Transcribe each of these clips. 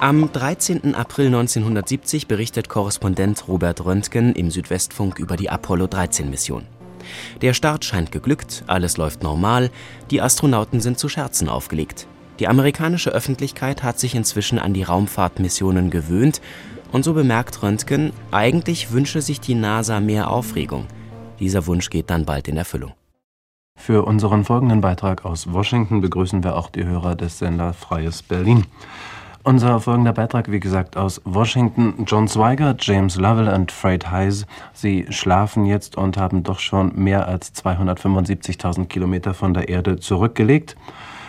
Am 13. April 1970 berichtet Korrespondent Robert Röntgen im Südwestfunk über die Apollo-13-Mission. Der Start scheint geglückt, alles läuft normal, die Astronauten sind zu Scherzen aufgelegt. Die amerikanische Öffentlichkeit hat sich inzwischen an die Raumfahrtmissionen gewöhnt und so bemerkt Röntgen, eigentlich wünsche sich die NASA mehr Aufregung. Dieser Wunsch geht dann bald in Erfüllung. Für unseren folgenden Beitrag aus Washington begrüßen wir auch die Hörer des Sender Freies Berlin. Unser folgender Beitrag, wie gesagt, aus Washington. John Swigert, James Lovell und Fred Heise, sie schlafen jetzt und haben doch schon mehr als 275.000 Kilometer von der Erde zurückgelegt.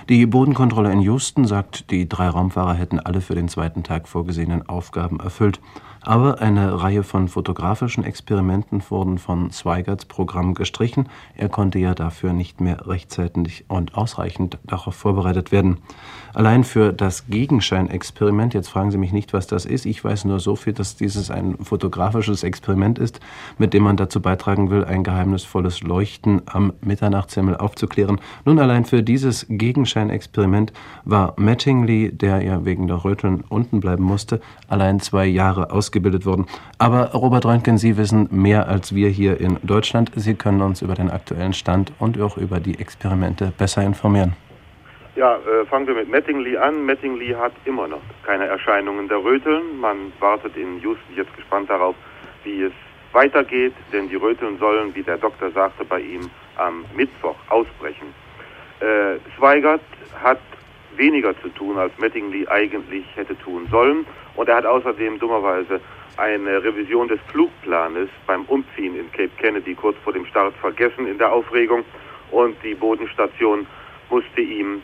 Die Bodenkontrolle in Houston sagt, die drei Raumfahrer hätten alle für den zweiten Tag vorgesehenen Aufgaben erfüllt. Aber eine Reihe von fotografischen Experimenten wurden von Zweigerts Programm gestrichen. Er konnte ja dafür nicht mehr rechtzeitig und ausreichend darauf vorbereitet werden. Allein für das Gegenscheinexperiment, jetzt fragen Sie mich nicht, was das ist, ich weiß nur so viel, dass dieses ein fotografisches Experiment ist, mit dem man dazu beitragen will, ein geheimnisvolles Leuchten am Mitternachtshimmel aufzuklären. Nun allein für dieses Gegenscheinexperiment war Mattingly, der ja wegen der Röteln unten bleiben musste, allein zwei Jahre aus ausgebildet worden. Aber Robert Röntgen, Sie wissen mehr als wir hier in Deutschland. Sie können uns über den aktuellen Stand und auch über die Experimente besser informieren. Ja, äh, fangen wir mit Mattingly an. Mattingly hat immer noch keine Erscheinungen der Röteln. Man wartet in Houston jetzt gespannt darauf, wie es weitergeht, denn die Röteln sollen, wie der Doktor sagte, bei ihm am Mittwoch ausbrechen. Äh, Zweigert hat weniger zu tun, als Mattingly eigentlich hätte tun sollen. Und er hat außerdem dummerweise eine Revision des Flugplanes beim Umziehen in Cape Kennedy kurz vor dem Start vergessen in der Aufregung. Und die Bodenstation musste ihm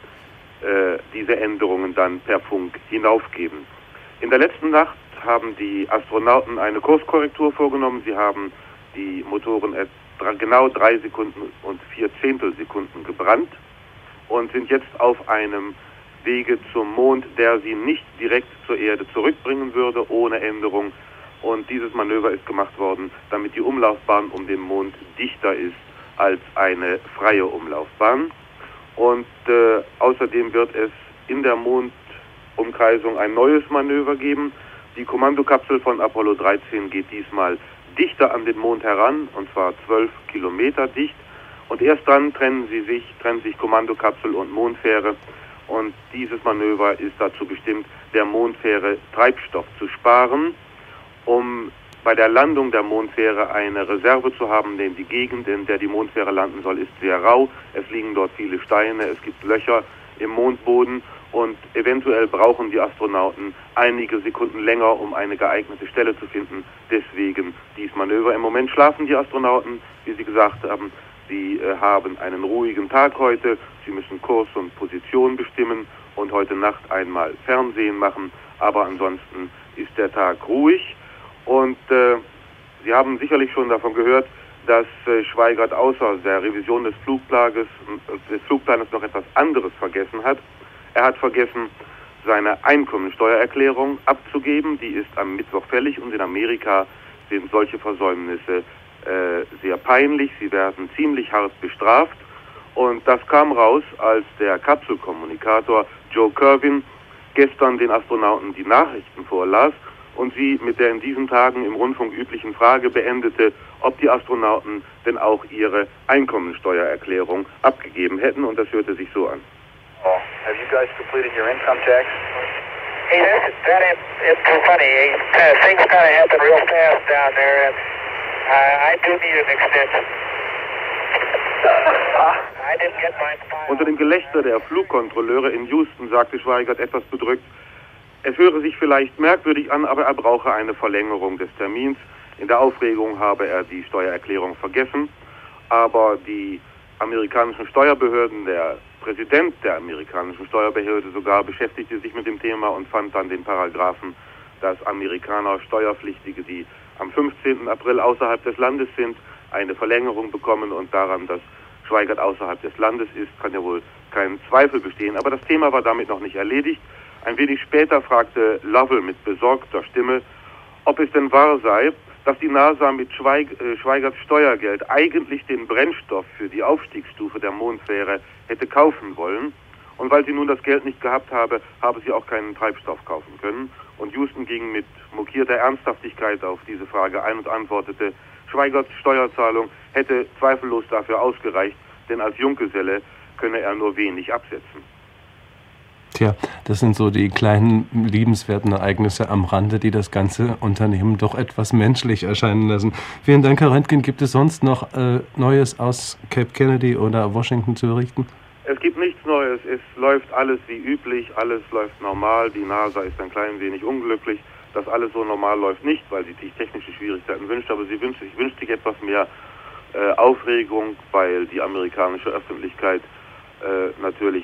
äh, diese Änderungen dann per Funk hinaufgeben. In der letzten Nacht haben die Astronauten eine Kurskorrektur vorgenommen. Sie haben die Motoren genau drei Sekunden und vier Zehntelsekunden gebrannt und sind jetzt auf einem Wege zum Mond, der sie nicht direkt zur Erde zurückbringen würde, ohne Änderung. Und dieses Manöver ist gemacht worden, damit die Umlaufbahn um den Mond dichter ist als eine freie Umlaufbahn. Und äh, außerdem wird es in der Mondumkreisung ein neues Manöver geben. Die Kommandokapsel von Apollo 13 geht diesmal dichter an den Mond heran, und zwar zwölf Kilometer dicht. Und erst dann trennen sie sich, trennen sich Kommandokapsel und Mondfähre und dieses Manöver ist dazu bestimmt, der Mondfähre Treibstoff zu sparen, um bei der Landung der Mondfähre eine Reserve zu haben, denn die Gegend, in der die Mondfähre landen soll, ist sehr rau. Es liegen dort viele Steine, es gibt Löcher im Mondboden und eventuell brauchen die Astronauten einige Sekunden länger, um eine geeignete Stelle zu finden. Deswegen dies Manöver. Im Moment schlafen die Astronauten, wie Sie gesagt haben, Sie äh, haben einen ruhigen Tag heute. Sie müssen Kurs und Position bestimmen und heute Nacht einmal Fernsehen machen. Aber ansonsten ist der Tag ruhig. Und äh, Sie haben sicherlich schon davon gehört, dass äh, Schweigert außer der Revision des äh, des Flugplanes noch etwas anderes vergessen hat. Er hat vergessen, seine Einkommensteuererklärung abzugeben. Die ist am Mittwoch fällig und in Amerika sind solche Versäumnisse äh, sehr peinlich, sie werden ziemlich hart bestraft. Und das kam raus, als der Kapselkommunikator Joe Kervin gestern den Astronauten die Nachrichten vorlas und sie mit der in diesen Tagen im Rundfunk üblichen Frage beendete, ob die Astronauten denn auch ihre Einkommensteuererklärung abgegeben hätten. Und das hörte sich so an. Oh, have you guys completed your income tax? Hey, that, that is, it's funny. Things kind of happen real fast down there. And unter dem Gelächter der Flugkontrolleure in Houston sagte Schweigert etwas bedrückt, es höre sich vielleicht merkwürdig an, aber er brauche eine Verlängerung des Termins. In der Aufregung habe er die Steuererklärung vergessen, aber die amerikanischen Steuerbehörden, der Präsident der amerikanischen Steuerbehörde sogar beschäftigte sich mit dem Thema und fand dann den Paragraphen, dass Amerikaner Steuerpflichtige, die am 15. April außerhalb des Landes sind, eine Verlängerung bekommen und daran, dass Schweigert außerhalb des Landes ist, kann ja wohl kein Zweifel bestehen. Aber das Thema war damit noch nicht erledigt. Ein wenig später fragte Lovell mit besorgter Stimme, ob es denn wahr sei, dass die NASA mit Schweig, äh, Schweigerts Steuergeld eigentlich den Brennstoff für die Aufstiegsstufe der Mondfähre hätte kaufen wollen. Und weil sie nun das Geld nicht gehabt habe, habe sie auch keinen Treibstoff kaufen können. Und Houston ging mit mokierter Ernsthaftigkeit auf diese Frage ein und antwortete, Schweigerts Steuerzahlung hätte zweifellos dafür ausgereicht, denn als Junggeselle könne er nur wenig absetzen. Tja, das sind so die kleinen liebenswerten Ereignisse am Rande, die das ganze Unternehmen doch etwas menschlich erscheinen lassen. Vielen Dank, Herr Röntgen. Gibt es sonst noch äh, Neues aus Cape Kennedy oder Washington zu berichten? Es gibt nichts Neues. Es läuft alles wie üblich. Alles läuft normal. Die NASA ist ein klein wenig unglücklich. dass alles so normal läuft nicht, weil sie sich technische Schwierigkeiten wünscht, aber sie wünscht sich, wünscht sich etwas mehr äh, Aufregung, weil die amerikanische Öffentlichkeit äh, natürlich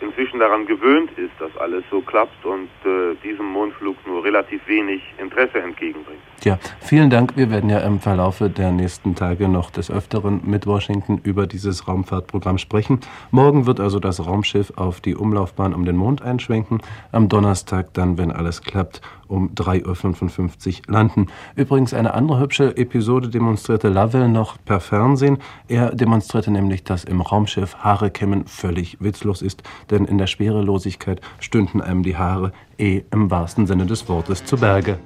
inzwischen daran gewöhnt ist, dass alles so klappt und äh, diesem Mondflug nur relativ wenig Interesse entgegenbringt. Ja, vielen Dank. Wir werden ja im Verlaufe der nächsten Tage noch des Öfteren mit Washington über dieses Raumfahrtprogramm sprechen. Morgen wird also das Raumschiff auf die Umlaufbahn um den Mond einschwenken. Am Donnerstag dann, wenn alles klappt, um 3.55 Uhr landen. Übrigens eine andere hübsche Episode demonstrierte Lovell noch per Fernsehen. Er demonstrierte nämlich, dass im Raumschiff Haare kämmen völlig witzlos ist, denn in der Schwerelosigkeit stünden einem die Haare eh im wahrsten Sinne des Wortes zu Berge.